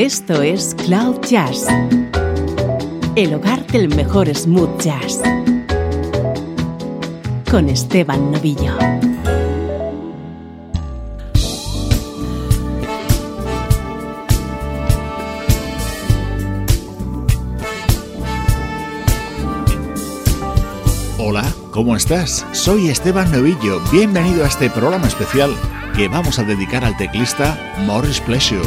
Esto es Cloud Jazz, el hogar del mejor smooth jazz, con Esteban Novillo. Hola, ¿cómo estás? Soy Esteban Novillo, bienvenido a este programa especial que vamos a dedicar al teclista Morris Pleasure.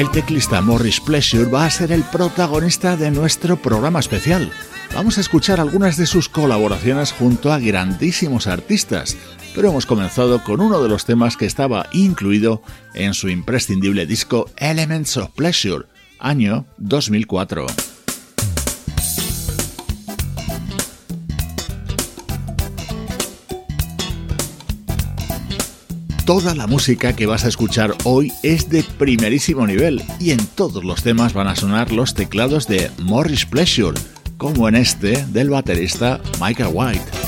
El teclista Morris Pleasure va a ser el protagonista de nuestro programa especial. Vamos a escuchar algunas de sus colaboraciones junto a grandísimos artistas, pero hemos comenzado con uno de los temas que estaba incluido en su imprescindible disco Elements of Pleasure, año 2004. Toda la música que vas a escuchar hoy es de primerísimo nivel y en todos los temas van a sonar los teclados de Morris Pleasure, como en este del baterista Michael White.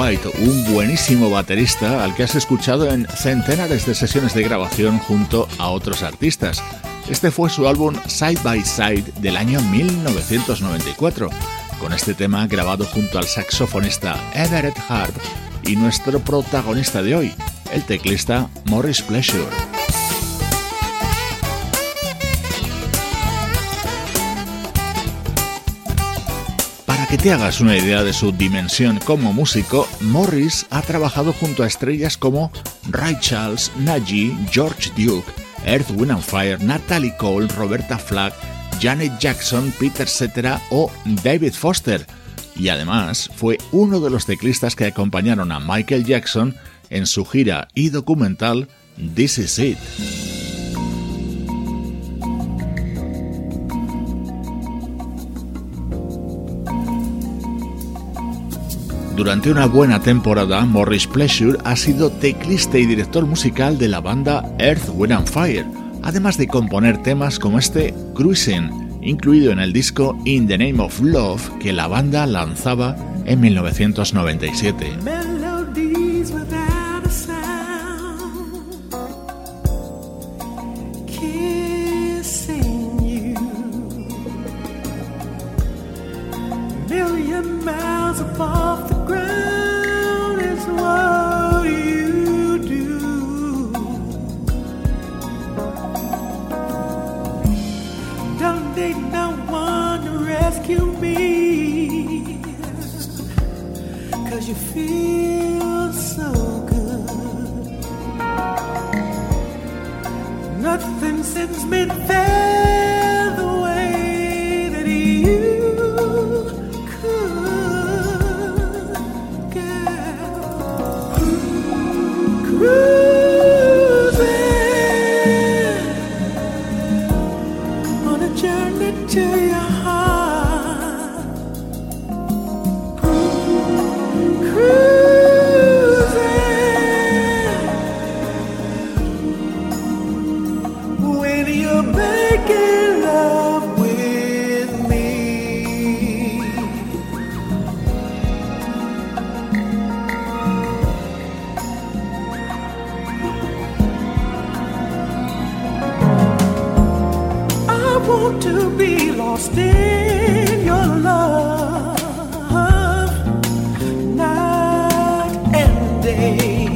White, un buenísimo baterista al que has escuchado en centenares de sesiones de grabación junto a otros artistas. Este fue su álbum Side by Side del año 1994, con este tema grabado junto al saxofonista Everett Harp y nuestro protagonista de hoy, el teclista Morris Pleasure. Que te hagas una idea de su dimensión como músico, Morris ha trabajado junto a estrellas como Ray Charles, Najee, George Duke, Earth, Wind and Fire, Natalie Cole, Roberta Flack, Janet Jackson, Peter Cetera o David Foster. Y además fue uno de los teclistas que acompañaron a Michael Jackson en su gira y documental This Is It. Durante una buena temporada, Morris Pleasure ha sido teclista y director musical de la banda Earth, Wind and Fire, además de componer temas como este Cruising, incluido en el disco In the Name of Love que la banda lanzaba en 1997. day.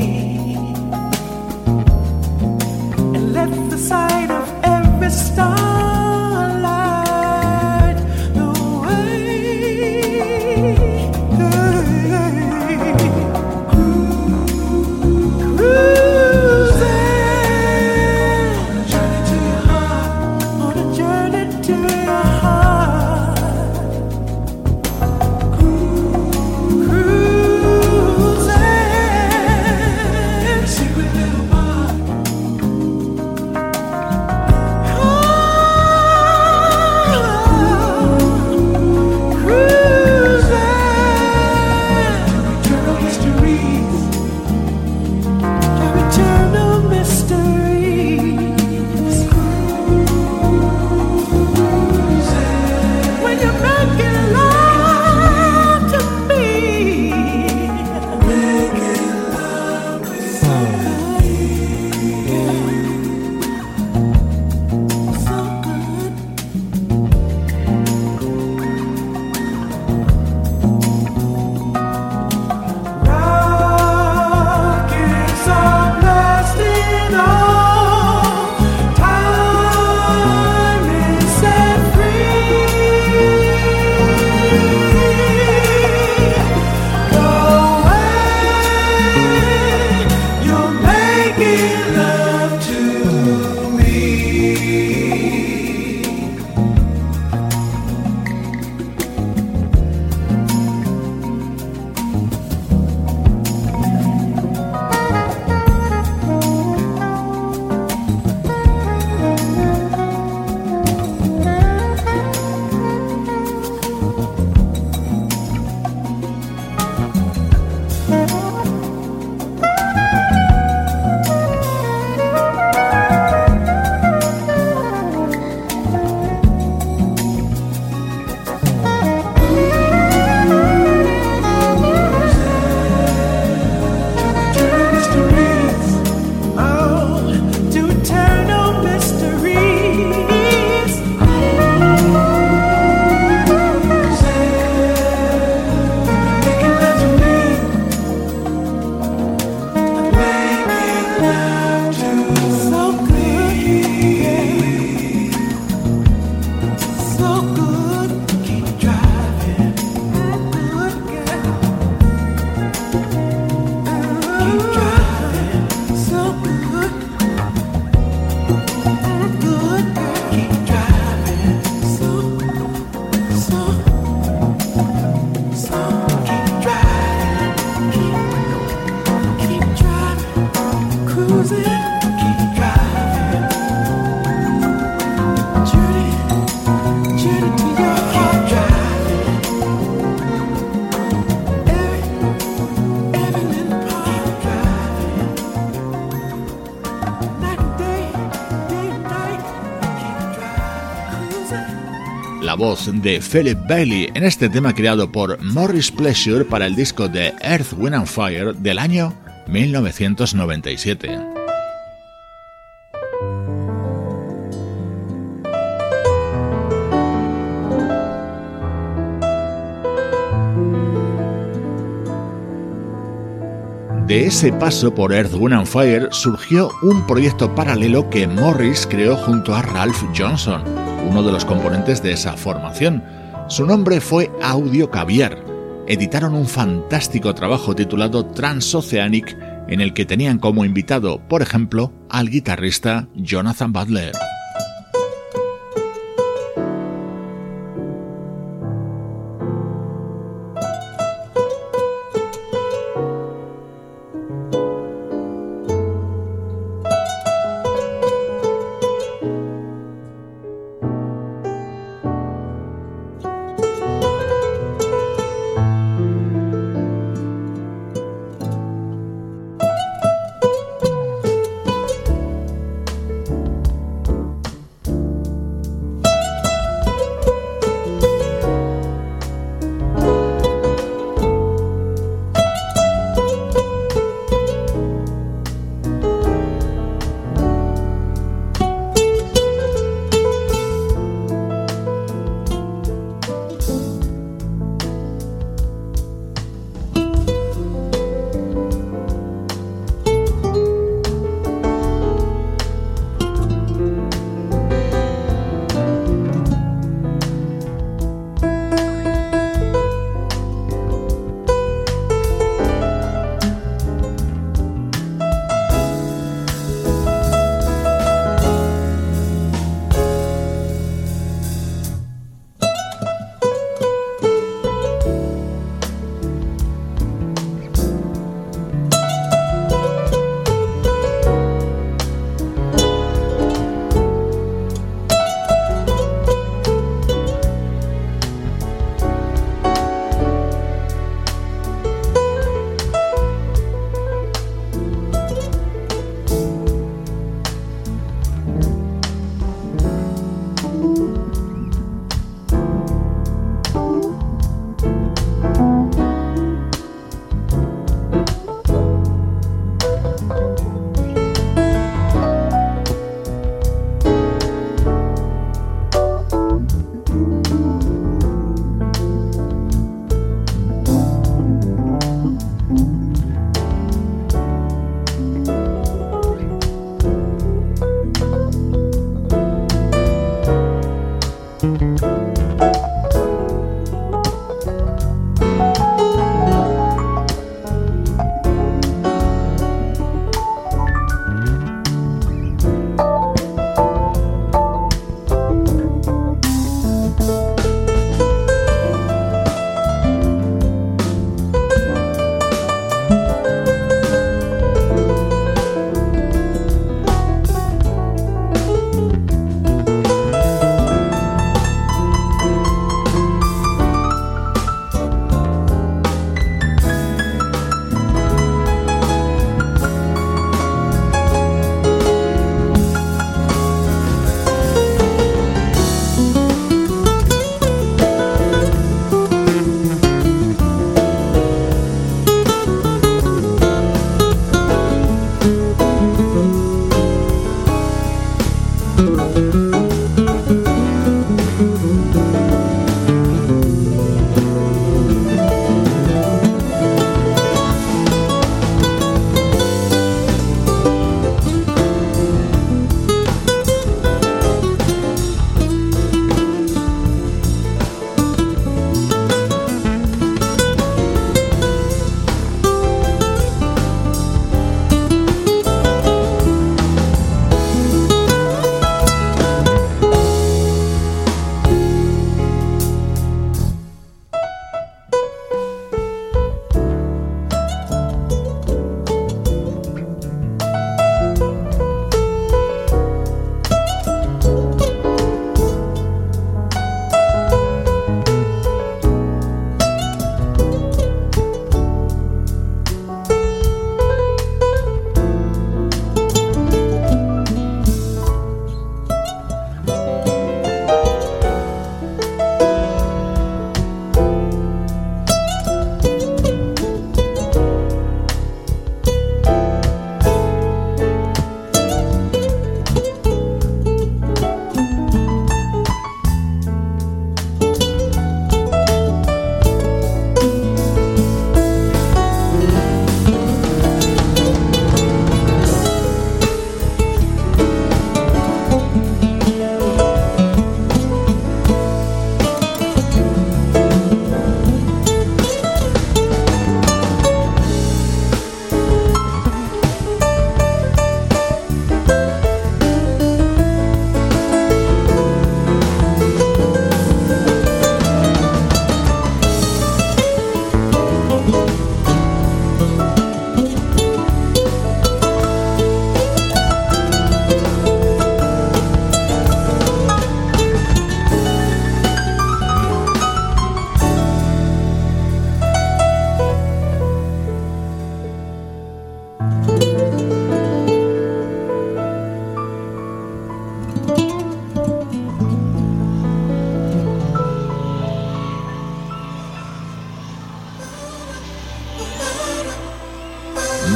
De Philip Bailey en este tema creado por Morris Pleasure para el disco de Earth, Wind and Fire del año 1997. De ese paso por Earth, Wind and Fire surgió un proyecto paralelo que Morris creó junto a Ralph Johnson, uno de los componentes de esa formación. Su nombre fue Audio Caviar. Editaron un fantástico trabajo titulado Transoceanic en el que tenían como invitado, por ejemplo, al guitarrista Jonathan Butler.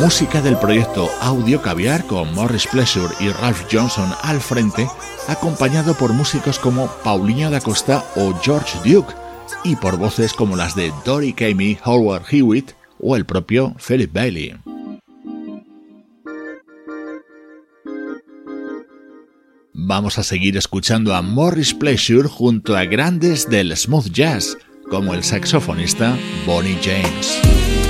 música del proyecto Audio Caviar con Morris Pleasure y Ralph Johnson al frente, acompañado por músicos como Paulinho da Costa o George Duke, y por voces como las de Dory Kamey, Howard Hewitt o el propio Philip Bailey. Vamos a seguir escuchando a Morris Pleasure junto a grandes del smooth jazz, como el saxofonista Bonnie James.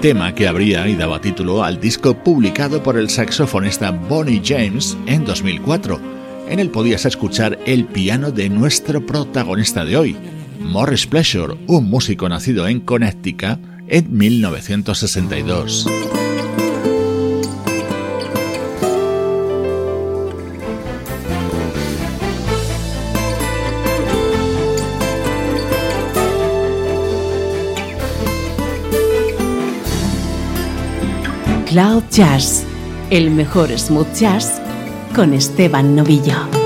Tema que abría y daba título al disco publicado por el saxofonista Bonnie James en 2004. En él podías escuchar el piano de nuestro protagonista de hoy, Morris Pleasure, un músico nacido en Connecticut en 1962. Cloud Jazz, el mejor smooth jazz con Esteban Novillo.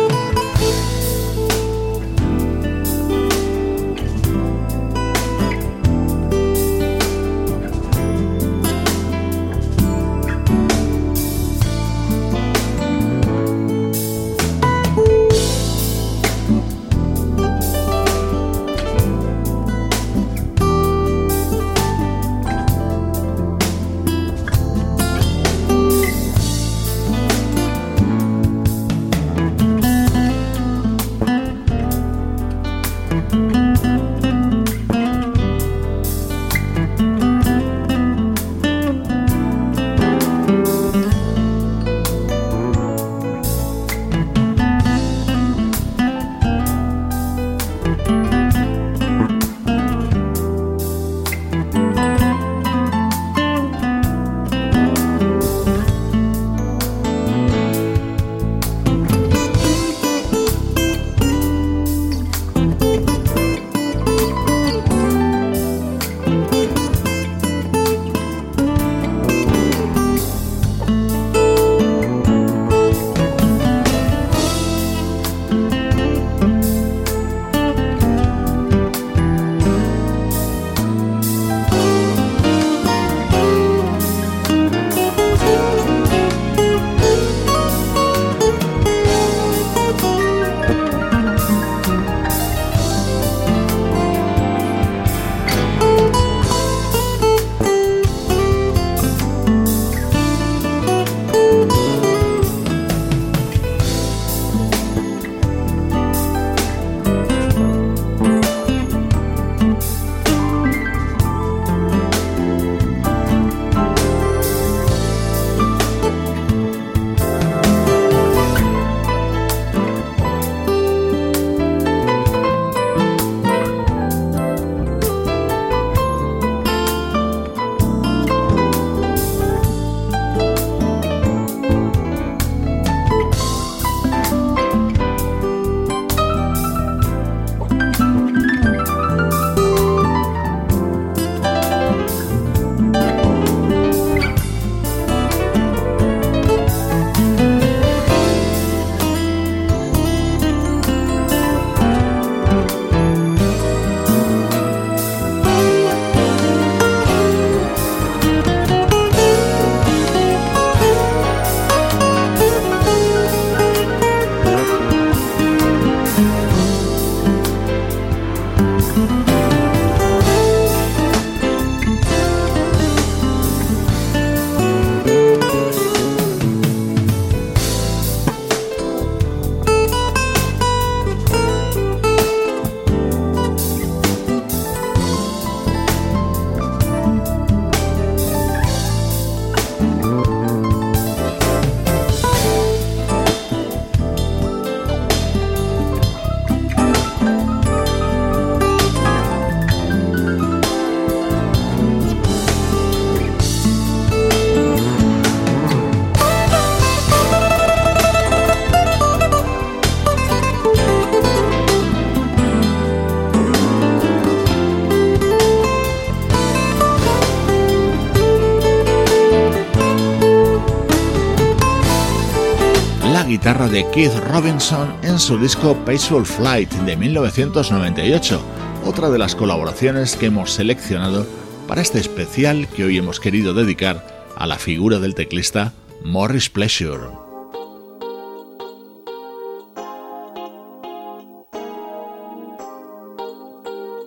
De Keith Robinson en su disco Peaceful Flight de 1998, otra de las colaboraciones que hemos seleccionado para este especial que hoy hemos querido dedicar a la figura del teclista Morris Pleasure.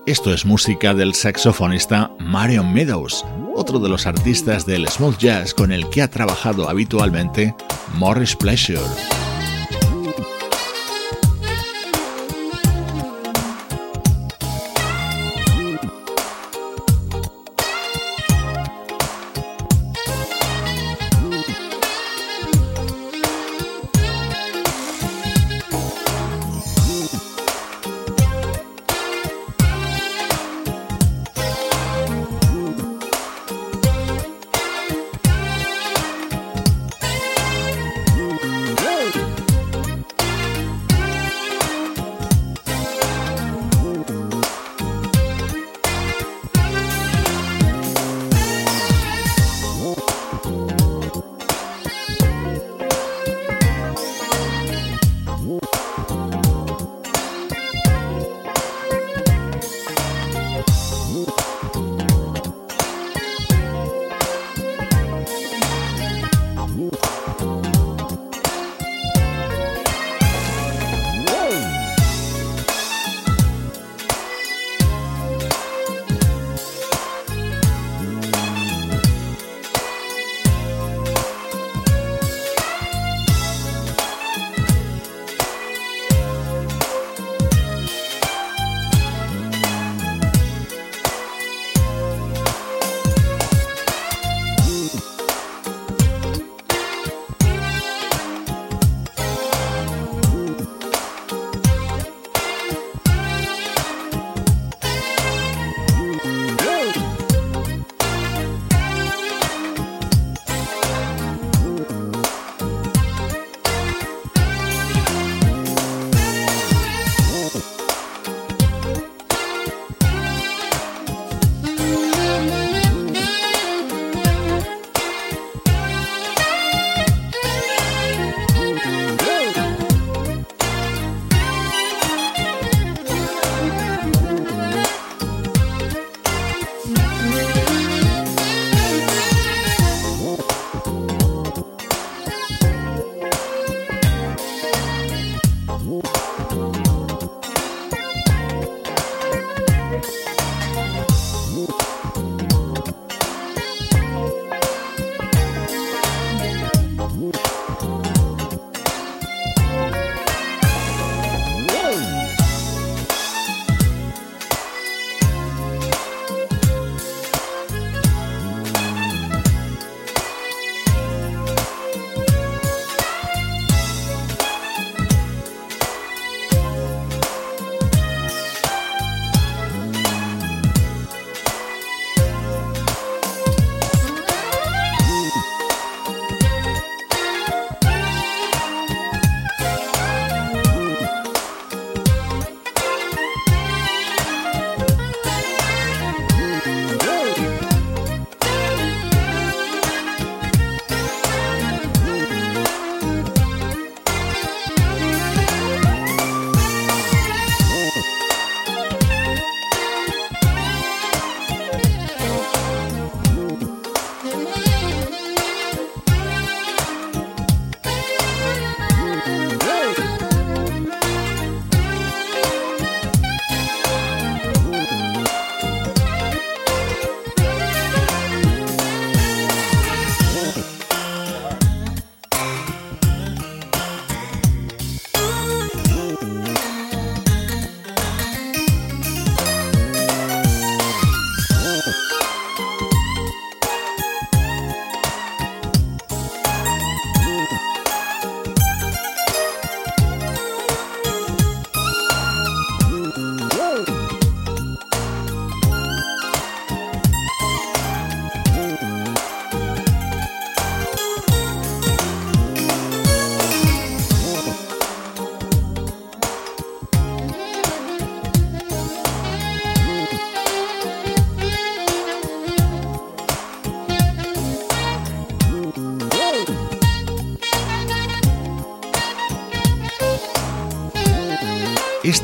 Esto es música del saxofonista Marion Meadows, otro de los artistas del smooth jazz con el que ha trabajado habitualmente Morris Pleasure.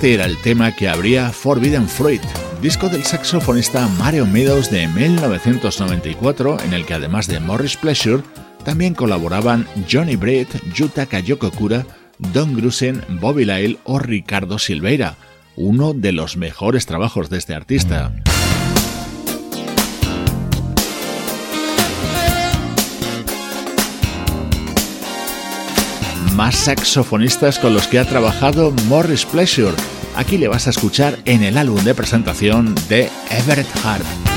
Este era el tema que abría Forbidden Fruit, disco del saxofonista Mario Meadows de 1994, en el que además de Morris Pleasure, también colaboraban Johnny Brett, Yutaka Yokokura, Don Grusen, Bobby Lyle o Ricardo Silveira, uno de los mejores trabajos de este artista. Más saxofonistas con los que ha trabajado Morris Pleasure. Aquí le vas a escuchar en el álbum de presentación de Everett Hart.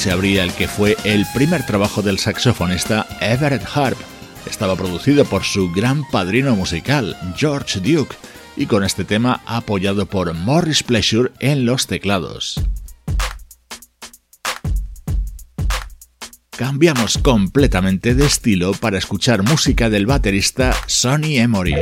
Se abría el que fue el primer trabajo del saxofonista Everett Harp. Estaba producido por su gran padrino musical, George Duke, y con este tema apoyado por Morris Pleasure en los teclados. Cambiamos completamente de estilo para escuchar música del baterista Sonny Emory.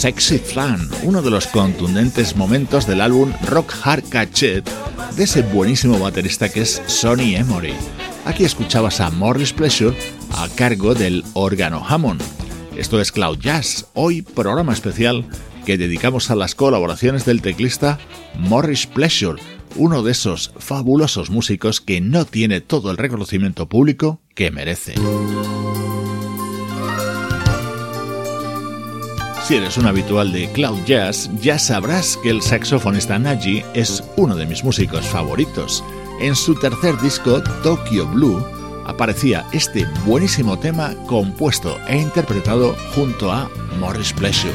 Sexy Flan, uno de los contundentes momentos del álbum Rock Hard Cachet de ese buenísimo baterista que es Sonny Emory. Aquí escuchabas a Morris Pleasure a cargo del órgano Hammond. Esto es Cloud Jazz, hoy programa especial que dedicamos a las colaboraciones del teclista Morris Pleasure, uno de esos fabulosos músicos que no tiene todo el reconocimiento público que merece. Si eres un habitual de Cloud Jazz, ya sabrás que el saxofonista Naji es uno de mis músicos favoritos. En su tercer disco, Tokyo Blue, aparecía este buenísimo tema compuesto e interpretado junto a Morris Pleasure.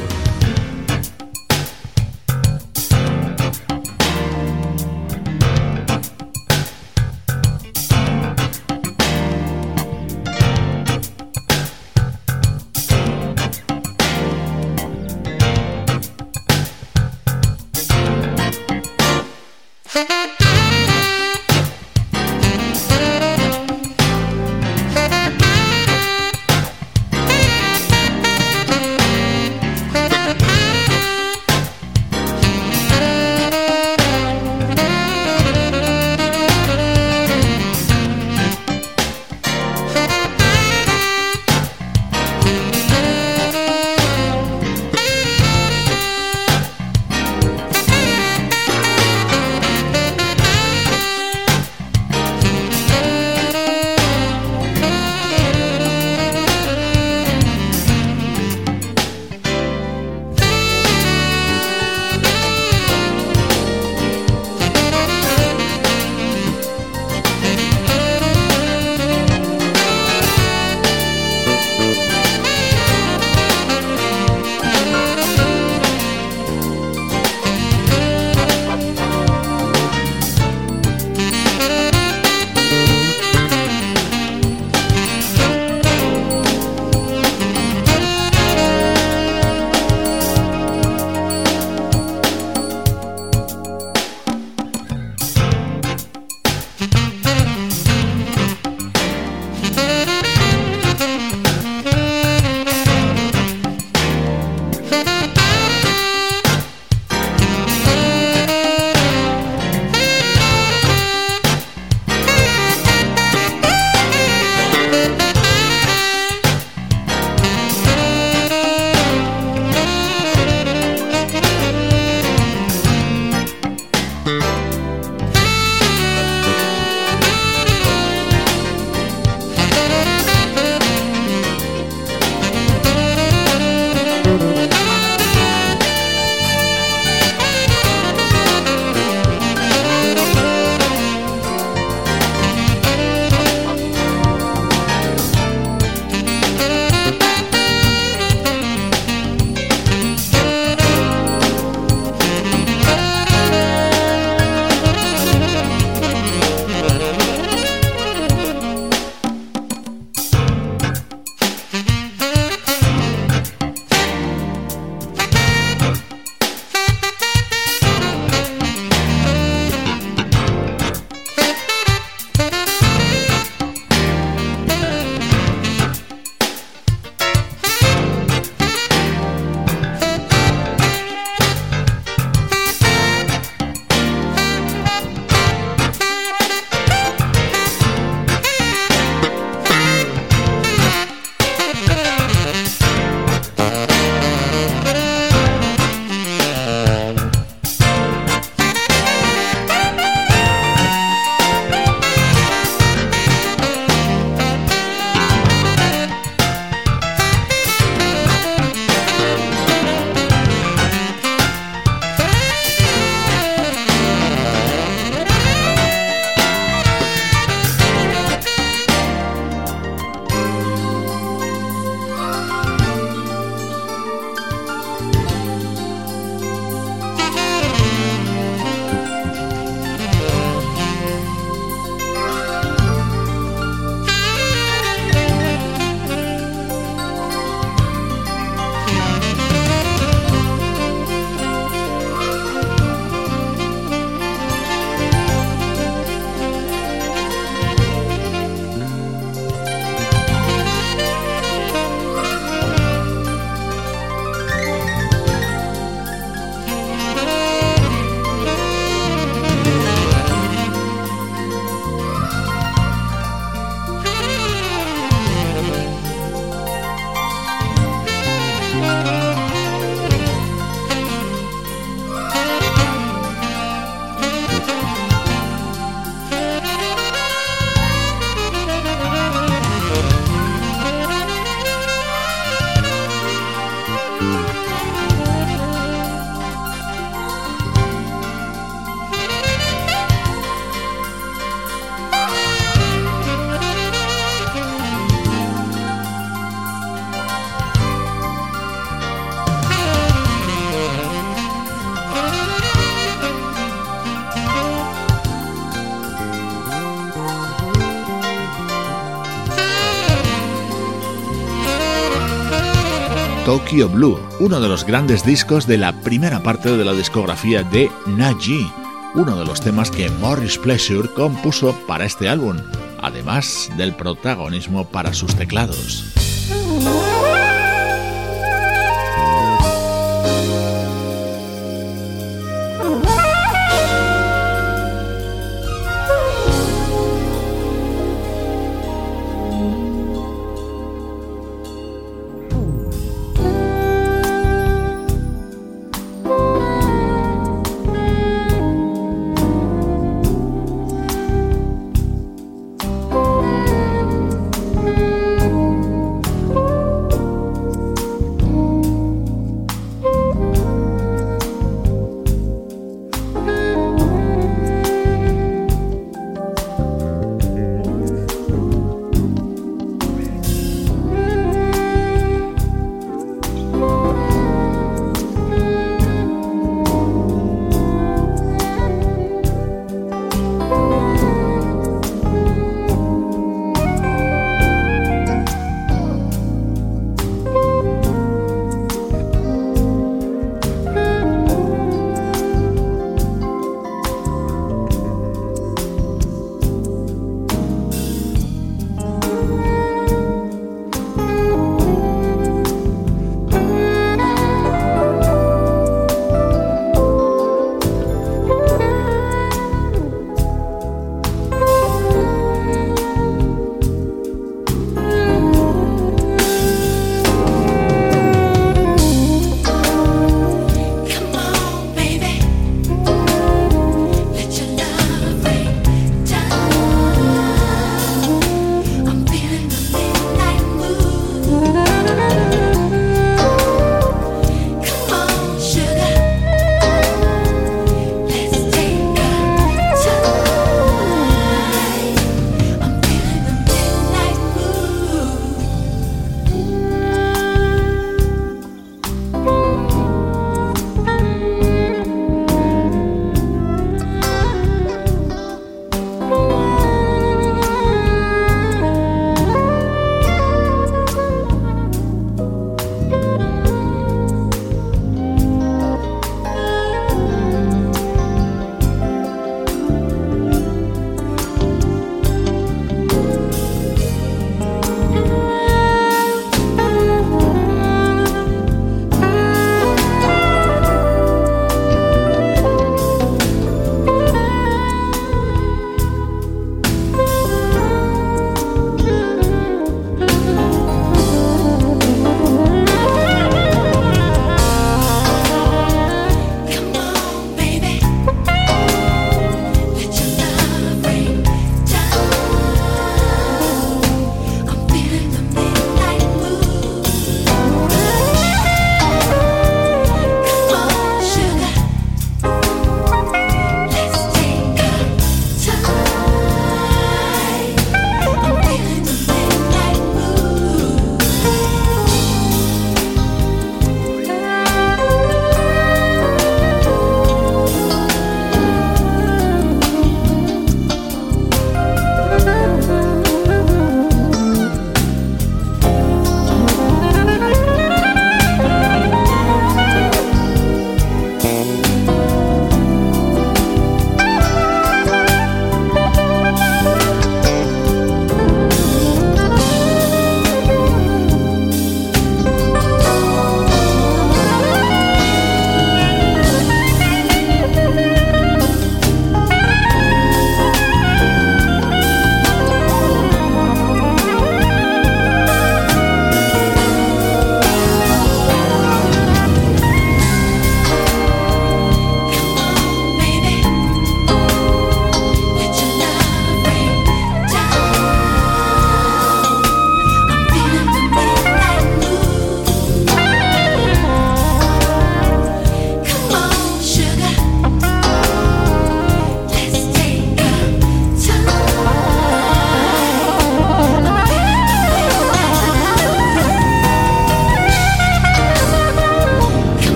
Tokyo Blue, uno de los grandes discos de la primera parte de la discografía de Naji, uno de los temas que Morris Pleasure compuso para este álbum, además del protagonismo para sus teclados.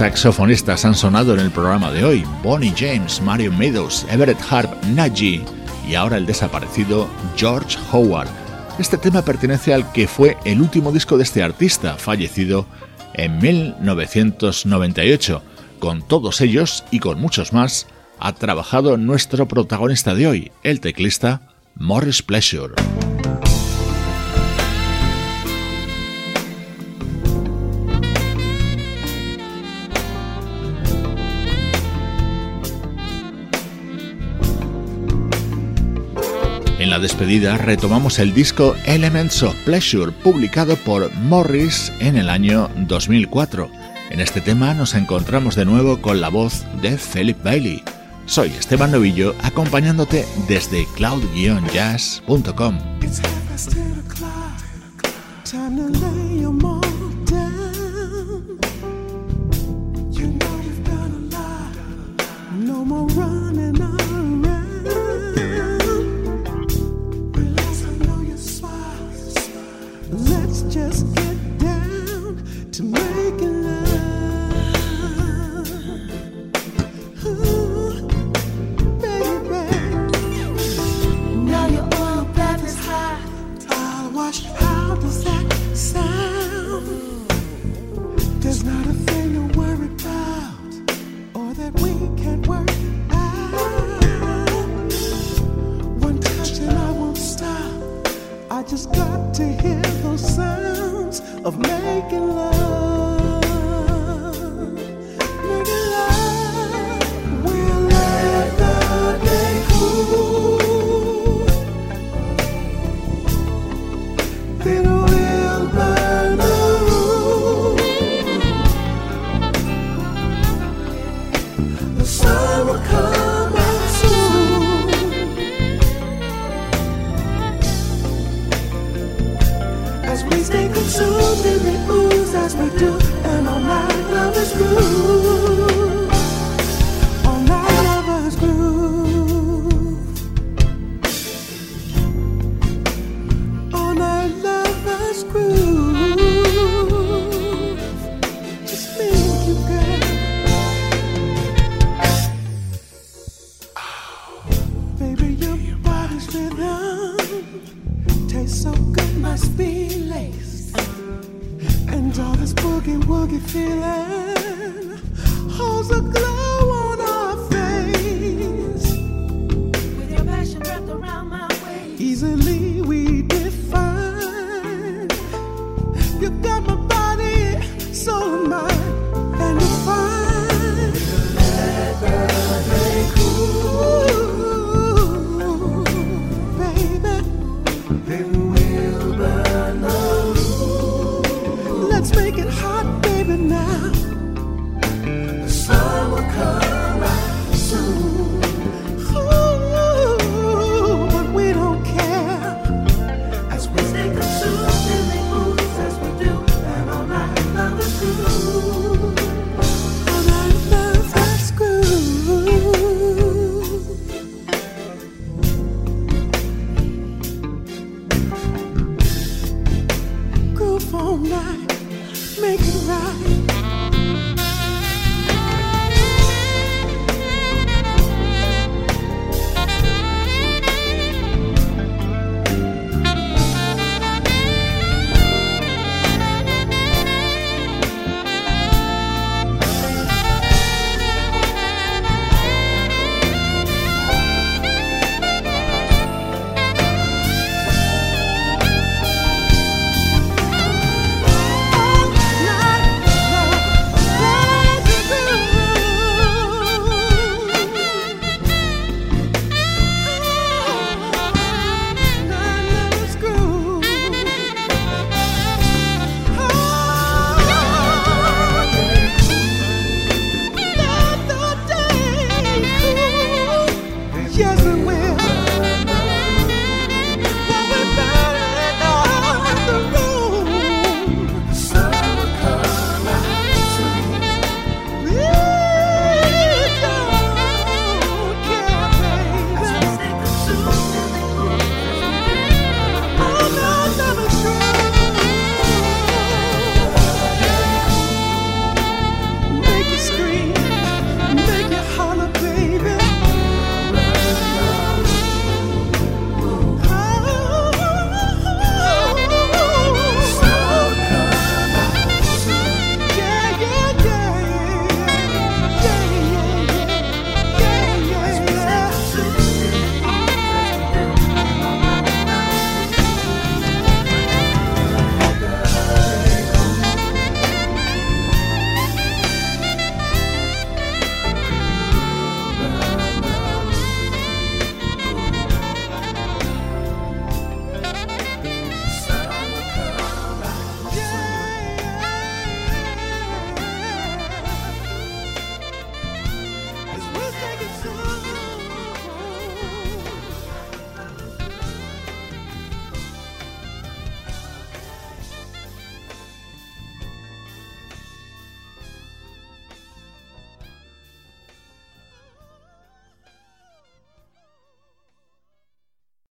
Saxofonistas han sonado en el programa de hoy. Bonnie James, Mario Meadows, Everett Harp, Najee y ahora el desaparecido George Howard. Este tema pertenece al que fue el último disco de este artista, fallecido en 1998. Con todos ellos y con muchos más, ha trabajado nuestro protagonista de hoy, el teclista Morris Pleasure. Despedida retomamos el disco Elements of Pleasure publicado por Morris en el año 2004. En este tema nos encontramos de nuevo con la voz de Philip Bailey. Soy Esteban Novillo acompañándote desde cloud-jazz.com.